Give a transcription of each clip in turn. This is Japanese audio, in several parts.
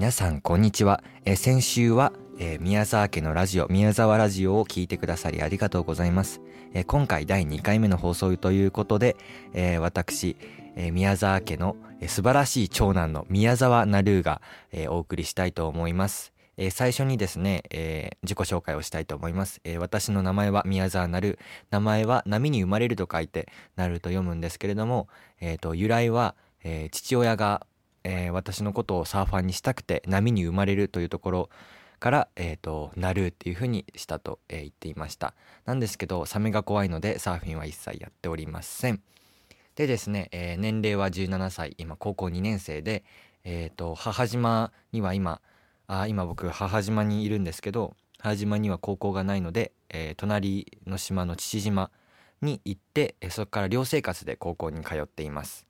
皆さんこんにちは、え先週は、えー宮沢家のラジオ宮沢ラジオを聞いてくださりありがとうございます、えー今回第2回目の放送ということで、え私、え宮沢家の、え素晴らしい長男の宮沢なるが、えお送りしたいと思います。え最初にですね、えー自己紹介をしたいと思います、え私の名前は宮沢なる名前は波に生まれると書いてなると読むんですけれども、えーと由来は、えー父親が、えー私のことをサーファーにしたくて波に生まれるというところから、えーとなるっていうふうにしたと、えー言っていました。なんですけどサメが怖いのでサーフィンは一切やっておりません。でですね、えー年齢は17歳今高校2年生でえーと母島には今あ今僕母島にいるんですけど母島には高校がないので、えー隣の島の父島に行って、そこから寮生活で高校に通っています。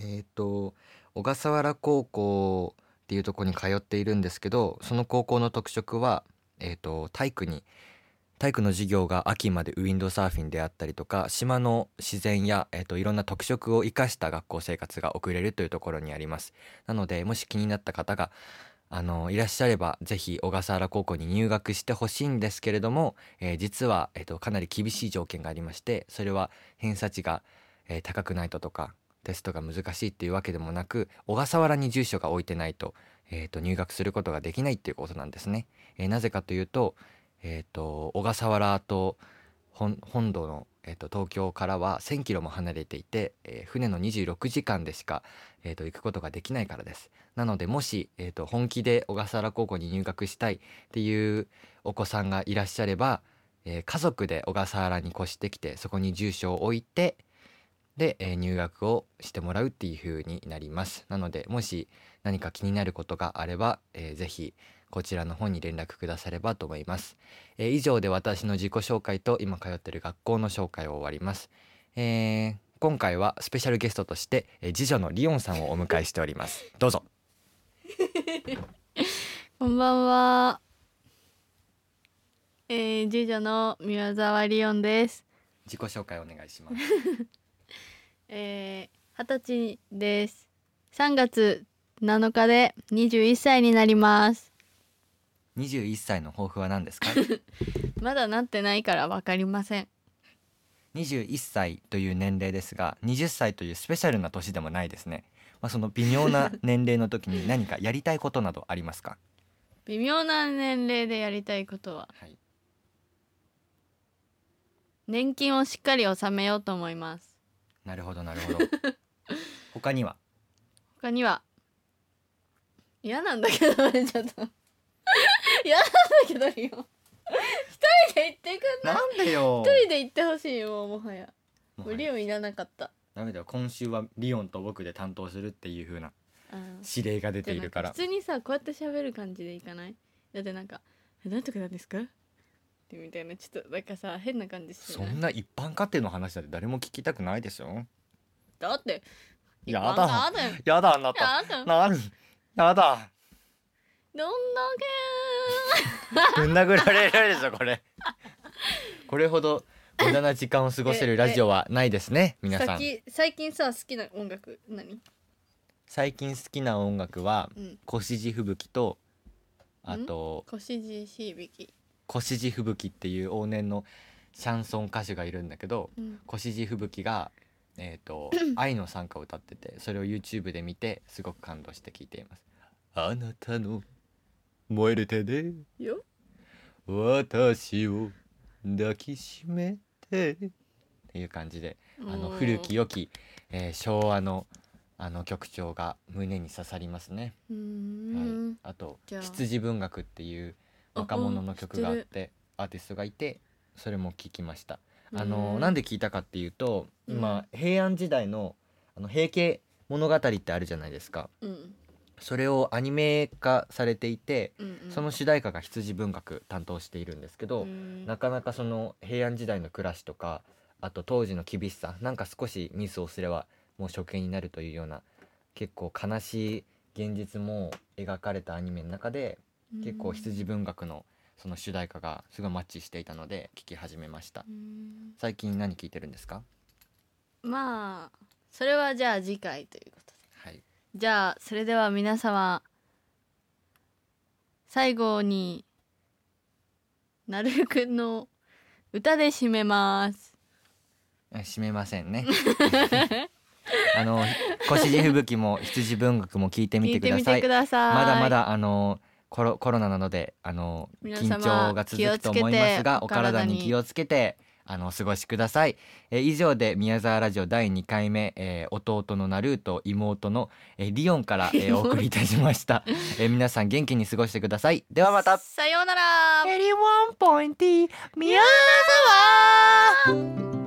えっ、と小笠原高校っていうところに通っているんですけどその高校の特色は、えー、と体育に体育の授業が秋までウィンドサーフィンであったりとか島の自然や、えー、といろんな特色を生かした学校生活が送れるというところにあります。なのでもし気になった方があのいらっしゃればぜひ小笠原高校に入学してほしいんですけれども、えー実は、えー、とかなり厳しい条件がありましてそれは偏差値が、えー高くないととかテストが難しいっていうわけでもなく小笠原に住所が置いてないと,、えー、と入学することができないっていうことなんですね。えーなぜかというと,、えー、と小笠原と本本土の、えー、と東京からは1,000キロも離れていて、えー船の26時間でしか、えー、と行くことができないからです。なのでもし、えー、と本気で小笠原高校に入学したいっていうお子さんがいらっしゃれば、えー家族で小笠原に越してきてそこに住所を置いてで、えー入学をしてもらうっていう風になります。なのでもし何か気になることがあれば、えーぜひこちらの方に連絡くださればと思います、えー以上で私の自己紹介と今通ってる学校の紹介を終わります、えー今回はスペシャルゲストとして、えー次女のリオンさんをお迎えしております。どうぞ。こんばんは。えー、次女の宮沢リオンです。自己紹介お願いします えー、二十歳です。3月7日で21歳になります。21歳の抱負は何ですか？まだなってないからわかりません。21歳という年齢ですが20歳というスペシャルな年でもないですね、まあ、その微妙な年齢の時に何かやりたいことなどありますか？微妙な年齢でやりたいことははい年金をしっかり納めようと思います。なるほどなるほど。他には？他には？嫌なんだけどねちょっと。嫌なんだけどリオン一人で行ってくんない？なんでよ。一人で行ってほしいよもはや。もはや。リオンいらなかった。ダメだよ。今週はリオンと僕で担当するっていう風なうん指令が出ているから。普通にさこうやって喋る感じでいかない？だってなんか「えなんとかなんですか?」ってみたいな。ちょっとなんかさ変な感じしてそんな一般家庭の話だって誰も聞きたくないでしょ？だってやだ。やだあなた。やだ。何やだ。どんだぶん殴られるでしょこれ。これほど無駄な時間を過ごせるラジオはないですねけ皆さん。最近さ好きな音楽何？最近好きな音楽はうん。越路吹雪とあと腰地響き越路吹雪っていう往年のシャンソン歌手がいるんだけどうん。越路吹雪がえー、と 愛の賛歌を歌っててそれを YouTube で見てすごく感動して聴いています。あなたの燃える手でよ。私を抱きしめてっていう感じであのうん古き良き、えー昭和のあの曲調が胸に刺さりますね、はい、あと羊文学っていうあ若者の曲があってアーティストがいてそれも聴きました。あうのんなんで聞いたかっていうと今、平安時代のあの平家物語ってあるじゃないですか。うん。それをアニメ化されていてうんうん。その主題歌が羊文学担当しているんですけど、うん。なかなかその平安時代の暮らしとかあと当時の厳しさなんか少しミスをすればもう処刑になるというような結構悲しい現実も描かれたアニメの中で結構羊文学のその主題歌がすごいマッチしていたので聴き始めました。うん。最近何聴いてるんですか？まあそれはじゃあ次回ということで。はい。じゃあそれでは皆様最後になるくんの歌で締めます。締めませんね。あの越路吹雪も羊文学も聞いてみてください。てください。まだまだあのコロコロナなのであの緊張が続くと思いますがお体に気をつけてあのお過ごしください、えー以上で宮沢ラジオ第2回目、えー弟のナルーと妹の、えーリオンから、えーお送りいたしました、えー皆さん元気に過ごしてください。ではまた。さようなら。81.0宮沢